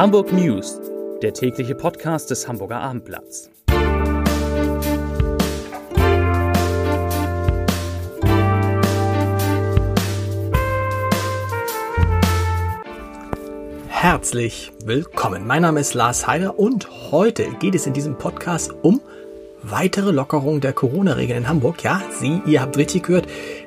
Hamburg News, der tägliche Podcast des Hamburger Abendblatts. Herzlich willkommen. Mein Name ist Lars Heider und heute geht es in diesem Podcast um weitere Lockerung der Corona-Regeln in Hamburg. Ja, Sie, ihr habt richtig gehört.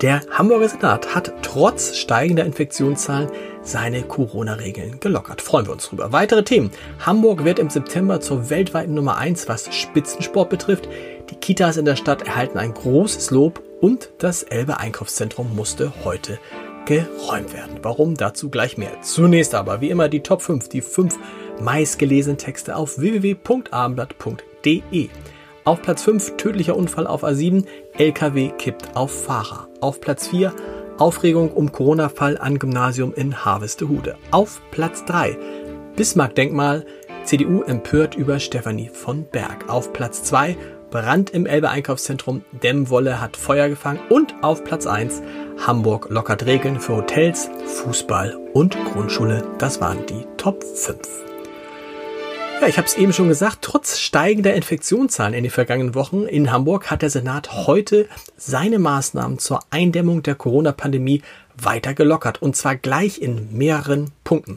Der Hamburger Senat hat trotz steigender Infektionszahlen seine Corona-Regeln gelockert. Freuen wir uns drüber. Weitere Themen. Hamburg wird im September zur weltweiten Nummer 1, was Spitzensport betrifft. Die Kitas in der Stadt erhalten ein großes Lob und das Elbe Einkaufszentrum musste heute geräumt werden. Warum? Dazu gleich mehr. Zunächst aber, wie immer, die Top 5, die 5 meistgelesenen Texte auf www.abendblatt.de. Auf Platz 5 tödlicher Unfall auf A7, LKW kippt auf Fahrer. Auf Platz 4 Aufregung um Corona-Fall an Gymnasium in Harvestehude. Auf Platz 3 Bismarck-Denkmal, CDU empört über Stefanie von Berg. Auf Platz 2 Brand im Elbe Einkaufszentrum, Dämmwolle hat Feuer gefangen. Und auf Platz 1 Hamburg lockert Regeln für Hotels, Fußball und Grundschule. Das waren die Top 5. Ja, ich habe es eben schon gesagt, trotz steigender Infektionszahlen in den vergangenen Wochen in Hamburg hat der Senat heute seine Maßnahmen zur Eindämmung der Corona-Pandemie weiter gelockert und zwar gleich in mehreren Punkten.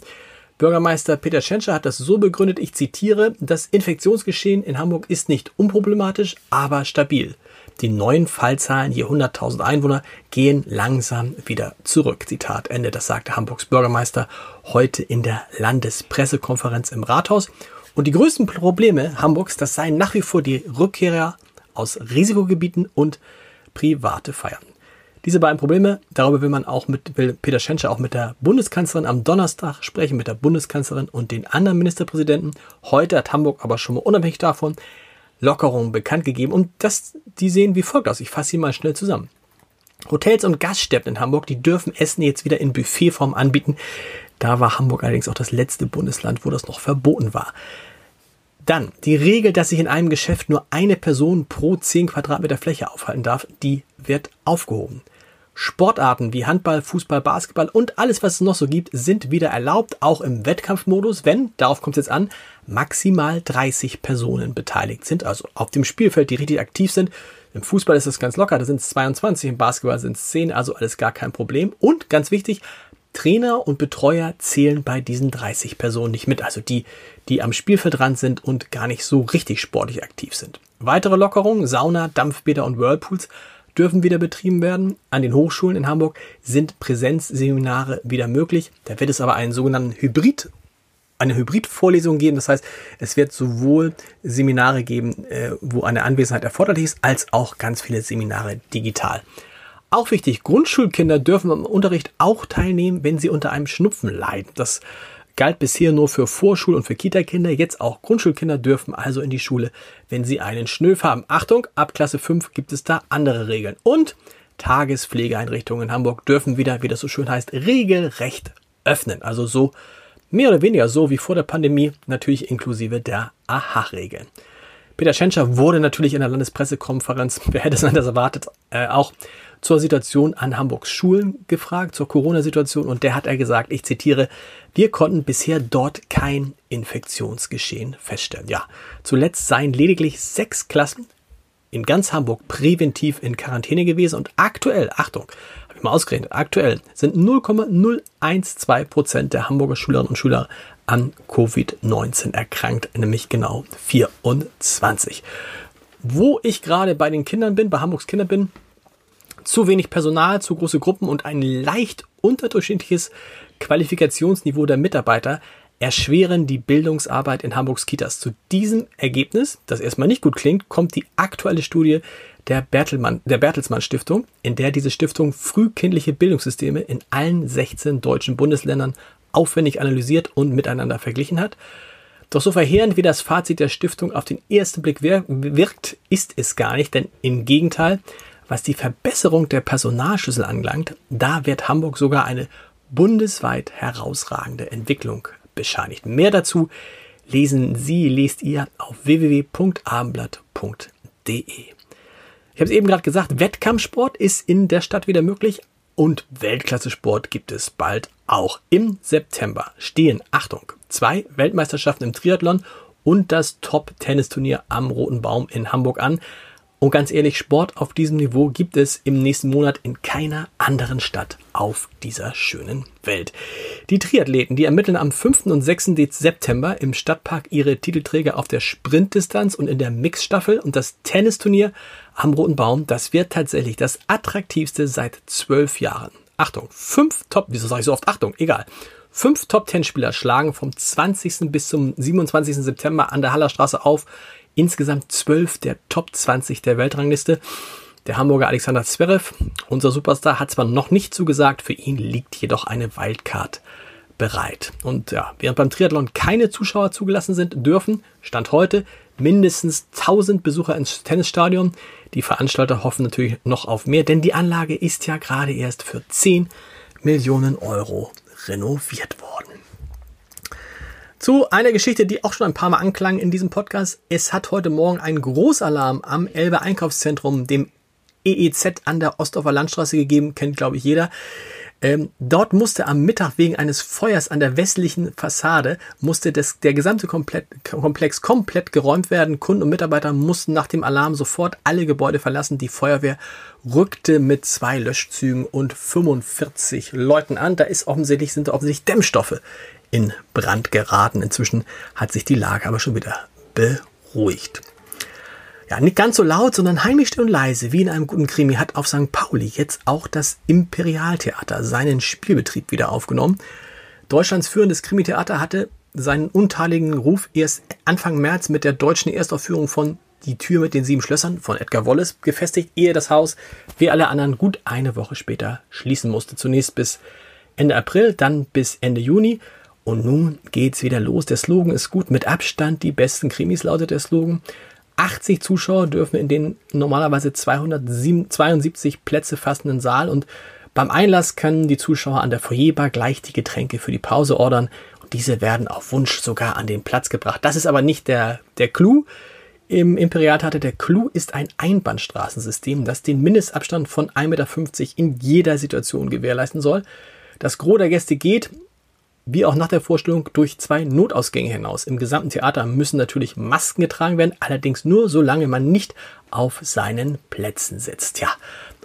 Bürgermeister Peter Schenscher hat das so begründet, ich zitiere, das Infektionsgeschehen in Hamburg ist nicht unproblematisch, aber stabil. Die neuen Fallzahlen je 100.000 Einwohner gehen langsam wieder zurück. Zitat Ende. Das sagte Hamburgs Bürgermeister heute in der Landespressekonferenz im Rathaus. Und die größten Probleme Hamburgs, das seien nach wie vor die Rückkehrer aus Risikogebieten und private Feiern. Diese beiden Probleme, darüber will man auch mit, will Peter Schenscher auch mit der Bundeskanzlerin am Donnerstag sprechen, mit der Bundeskanzlerin und den anderen Ministerpräsidenten. Heute hat Hamburg aber schon mal unabhängig davon Lockerungen bekannt gegeben und das, die sehen wie folgt aus. Ich fasse sie mal schnell zusammen. Hotels und Gaststätten in Hamburg, die dürfen Essen jetzt wieder in Buffetform anbieten. Da war Hamburg allerdings auch das letzte Bundesland, wo das noch verboten war. Dann die Regel, dass sich in einem Geschäft nur eine Person pro 10 Quadratmeter Fläche aufhalten darf, die wird aufgehoben. Sportarten wie Handball, Fußball, Basketball und alles, was es noch so gibt, sind wieder erlaubt, auch im Wettkampfmodus, wenn, darauf kommt es jetzt an, maximal 30 Personen beteiligt sind, also auf dem Spielfeld, die richtig aktiv sind. Im Fußball ist das ganz locker, da sind es 22, im Basketball sind es 10, also alles gar kein Problem. Und ganz wichtig, Trainer und Betreuer zählen bei diesen 30 Personen nicht mit, also die, die am Spielfeldrand sind und gar nicht so richtig sportlich aktiv sind. Weitere Lockerungen, Sauna, Dampfbäder und Whirlpools dürfen wieder betrieben werden. An den Hochschulen in Hamburg sind Präsenzseminare wieder möglich. Da wird es aber einen sogenannten Hybrid eine Hybridvorlesung geben. Das heißt, es wird sowohl Seminare geben, äh, wo eine Anwesenheit erforderlich ist, als auch ganz viele Seminare digital. Auch wichtig, Grundschulkinder dürfen am Unterricht auch teilnehmen, wenn sie unter einem Schnupfen leiden. Das galt bisher nur für Vorschul- und für Kita-Kinder. Jetzt auch Grundschulkinder dürfen also in die Schule, wenn sie einen Schnöf haben. Achtung, ab Klasse 5 gibt es da andere Regeln. Und Tagespflegeeinrichtungen in Hamburg dürfen wieder, wie das so schön heißt, regelrecht öffnen. Also so mehr oder weniger so wie vor der Pandemie, natürlich inklusive der AHA-Regeln. Peter Schenscher wurde natürlich in der Landespressekonferenz, wer hätte es anders erwartet, äh, auch zur Situation an Hamburgs Schulen gefragt, zur Corona-Situation und der hat er gesagt, ich zitiere, wir konnten bisher dort kein Infektionsgeschehen feststellen. Ja, zuletzt seien lediglich sechs Klassen in ganz Hamburg präventiv in Quarantäne gewesen und aktuell, Achtung, mal ausgerechnet, aktuell sind 0,012 Prozent der Hamburger Schülerinnen und Schüler an Covid-19 erkrankt, nämlich genau 24. Wo ich gerade bei den Kindern bin, bei Hamburgs Kindern bin, zu wenig Personal, zu große Gruppen und ein leicht unterdurchschnittliches Qualifikationsniveau der Mitarbeiter erschweren die Bildungsarbeit in Hamburgs Kitas. Zu diesem Ergebnis, das erstmal nicht gut klingt, kommt die aktuelle Studie der, Bertelmann, der Bertelsmann Stiftung, in der diese Stiftung frühkindliche Bildungssysteme in allen 16 deutschen Bundesländern aufwendig analysiert und miteinander verglichen hat. Doch so verheerend wie das Fazit der Stiftung auf den ersten Blick wirkt, ist es gar nicht, denn im Gegenteil, was die Verbesserung der Personalschlüssel anlangt, da wird Hamburg sogar eine bundesweit herausragende Entwicklung bescheinigt. Mehr dazu lesen Sie, lest ihr auf www.abendblatt.de. Ich habe es eben gerade gesagt, Wettkampfsport ist in der Stadt wieder möglich und Weltklasse-Sport gibt es bald auch. Im September stehen, Achtung, zwei Weltmeisterschaften im Triathlon und das Top-Tennisturnier am Roten Baum in Hamburg an. Und ganz ehrlich, Sport auf diesem Niveau gibt es im nächsten Monat in keiner anderen Stadt auf dieser schönen Welt. Die Triathleten, die ermitteln am 5. und 6. September im Stadtpark ihre Titelträger auf der Sprintdistanz und in der Mixstaffel und das Tennisturnier am Roten Baum, das wird tatsächlich das attraktivste seit zwölf Jahren. Achtung, fünf Top, wieso sage ich so oft Achtung, egal. Fünf Top-10-Spieler schlagen vom 20. bis zum 27. September an der Hallerstraße auf insgesamt zwölf der Top 20 der Weltrangliste. Der Hamburger Alexander Zverev, unser Superstar, hat zwar noch nicht zugesagt, für ihn liegt jedoch eine Wildcard bereit. Und ja, während beim Triathlon keine Zuschauer zugelassen sind, dürfen, Stand heute, mindestens 1000 Besucher ins Tennisstadion. Die Veranstalter hoffen natürlich noch auf mehr, denn die Anlage ist ja gerade erst für 10 Millionen Euro renoviert worden. Zu einer Geschichte, die auch schon ein paar Mal anklang in diesem Podcast. Es hat heute Morgen einen Großalarm am Elbe Einkaufszentrum, dem EEZ an der Ostdorfer Landstraße gegeben, kennt glaube ich jeder. Ähm, dort musste am Mittag wegen eines Feuers an der westlichen Fassade musste das, der gesamte komplett, Komplex komplett geräumt werden. Kunden und Mitarbeiter mussten nach dem Alarm sofort alle Gebäude verlassen. Die Feuerwehr rückte mit zwei Löschzügen und 45 Leuten an. Da ist offensichtlich, sind offensichtlich Dämmstoffe in Brand geraten. Inzwischen hat sich die Lage aber schon wieder beruhigt. Ja, nicht ganz so laut, sondern heimisch und leise, wie in einem guten Krimi, hat auf St. Pauli jetzt auch das Imperialtheater seinen Spielbetrieb wieder aufgenommen. Deutschlands führendes Krimitheater hatte seinen untadeligen Ruf erst Anfang März mit der deutschen Erstaufführung von Die Tür mit den sieben Schlössern von Edgar Wallace gefestigt, ehe das Haus wie alle anderen gut eine Woche später schließen musste. Zunächst bis Ende April, dann bis Ende Juni und nun geht's wieder los. Der Slogan ist gut. Mit Abstand die besten Krimis lautet der Slogan. 80 Zuschauer dürfen in den normalerweise 272 Plätze fassenden Saal und beim Einlass können die Zuschauer an der Foyerbar gleich die Getränke für die Pause ordern und diese werden auf Wunsch sogar an den Platz gebracht. Das ist aber nicht der, der Clou. Im Imperialtheater der Clou ist ein Einbahnstraßensystem, das den Mindestabstand von 1,50 Meter in jeder Situation gewährleisten soll. Das Gros der Gäste geht, wie auch nach der Vorstellung durch zwei Notausgänge hinaus. Im gesamten Theater müssen natürlich Masken getragen werden, allerdings nur solange man nicht auf seinen Plätzen sitzt. Ja,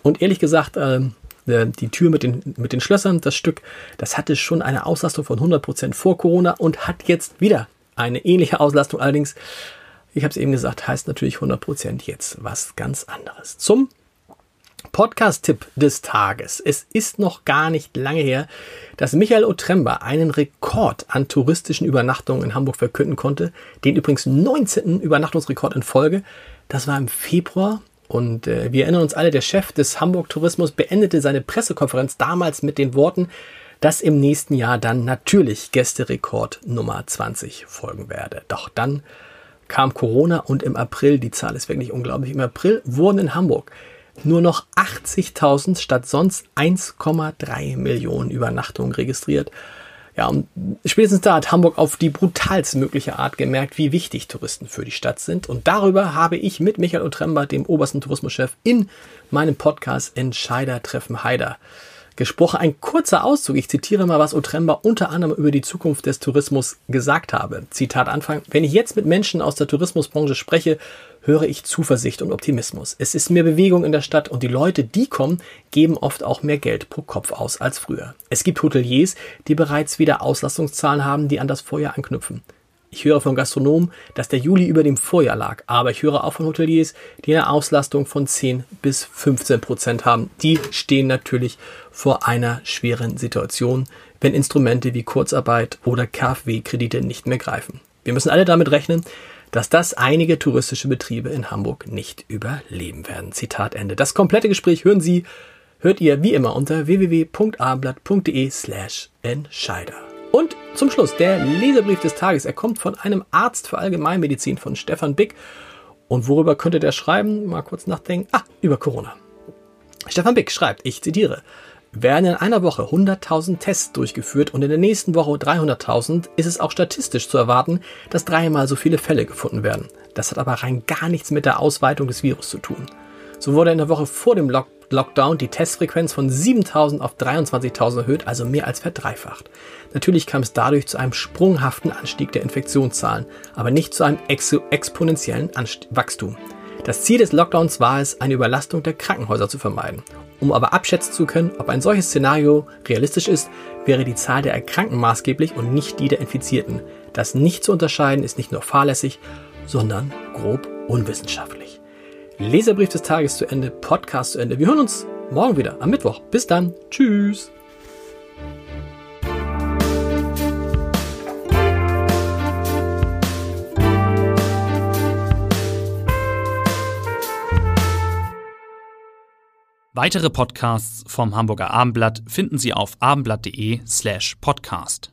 und ehrlich gesagt, äh, die Tür mit den, mit den Schlössern, das Stück, das hatte schon eine Auslastung von 100% vor Corona und hat jetzt wieder eine ähnliche Auslastung. Allerdings, ich habe es eben gesagt, heißt natürlich 100% jetzt was ganz anderes. Zum Podcast-Tipp des Tages. Es ist noch gar nicht lange her, dass Michael Otremba einen Rekord an touristischen Übernachtungen in Hamburg verkünden konnte. Den übrigens 19. Übernachtungsrekord in Folge. Das war im Februar. Und äh, wir erinnern uns alle, der Chef des Hamburg Tourismus beendete seine Pressekonferenz damals mit den Worten, dass im nächsten Jahr dann natürlich Gästerekord Nummer 20 folgen werde. Doch dann kam Corona und im April, die Zahl ist wirklich unglaublich, im April wurden in Hamburg nur noch 80.000 statt sonst 1,3 Millionen Übernachtungen registriert. Ja, und spätestens da hat Hamburg auf die brutalste mögliche Art gemerkt, wie wichtig Touristen für die Stadt sind. Und darüber habe ich mit Michael Otremba, dem obersten Tourismuschef, in meinem Podcast Entscheider treffen Heider gesprochen. Ein kurzer Auszug. Ich zitiere mal, was Otremba unter anderem über die Zukunft des Tourismus gesagt habe. Zitat Anfang. Wenn ich jetzt mit Menschen aus der Tourismusbranche spreche, höre ich Zuversicht und Optimismus. Es ist mehr Bewegung in der Stadt und die Leute, die kommen, geben oft auch mehr Geld pro Kopf aus als früher. Es gibt Hoteliers, die bereits wieder Auslastungszahlen haben, die an das Vorjahr anknüpfen. Ich höre von Gastronomen, dass der Juli über dem Vorjahr lag, aber ich höre auch von Hoteliers, die eine Auslastung von 10 bis 15 Prozent haben. Die stehen natürlich vor einer schweren Situation, wenn Instrumente wie Kurzarbeit oder KfW-Kredite nicht mehr greifen. Wir müssen alle damit rechnen, dass das einige touristische Betriebe in Hamburg nicht überleben werden. Zitat Ende. Das komplette Gespräch hören Sie, hört ihr wie immer unter www.ablatt.de slash Entscheider. Und zum Schluss der Leserbrief des Tages. Er kommt von einem Arzt für Allgemeinmedizin von Stefan Bick. Und worüber könnte der schreiben? Mal kurz nachdenken. Ah, über Corona. Stefan Bick schreibt, ich zitiere, werden in einer Woche 100.000 Tests durchgeführt und in der nächsten Woche 300.000, ist es auch statistisch zu erwarten, dass dreimal so viele Fälle gefunden werden. Das hat aber rein gar nichts mit der Ausweitung des Virus zu tun. So wurde in der Woche vor dem Lockdown Lockdown die Testfrequenz von 7000 auf 23.000 erhöht, also mehr als verdreifacht. Natürlich kam es dadurch zu einem sprunghaften Anstieg der Infektionszahlen, aber nicht zu einem ex exponentiellen Anst Wachstum. Das Ziel des Lockdowns war es, eine Überlastung der Krankenhäuser zu vermeiden. Um aber abschätzen zu können, ob ein solches Szenario realistisch ist, wäre die Zahl der Erkrankten maßgeblich und nicht die der Infizierten. Das nicht zu unterscheiden ist nicht nur fahrlässig, sondern grob unwissenschaftlich. Leserbrief des Tages zu Ende, Podcast zu Ende. Wir hören uns morgen wieder am Mittwoch. Bis dann. Tschüss. Weitere Podcasts vom Hamburger Abendblatt finden Sie auf abendblatt.de slash podcast.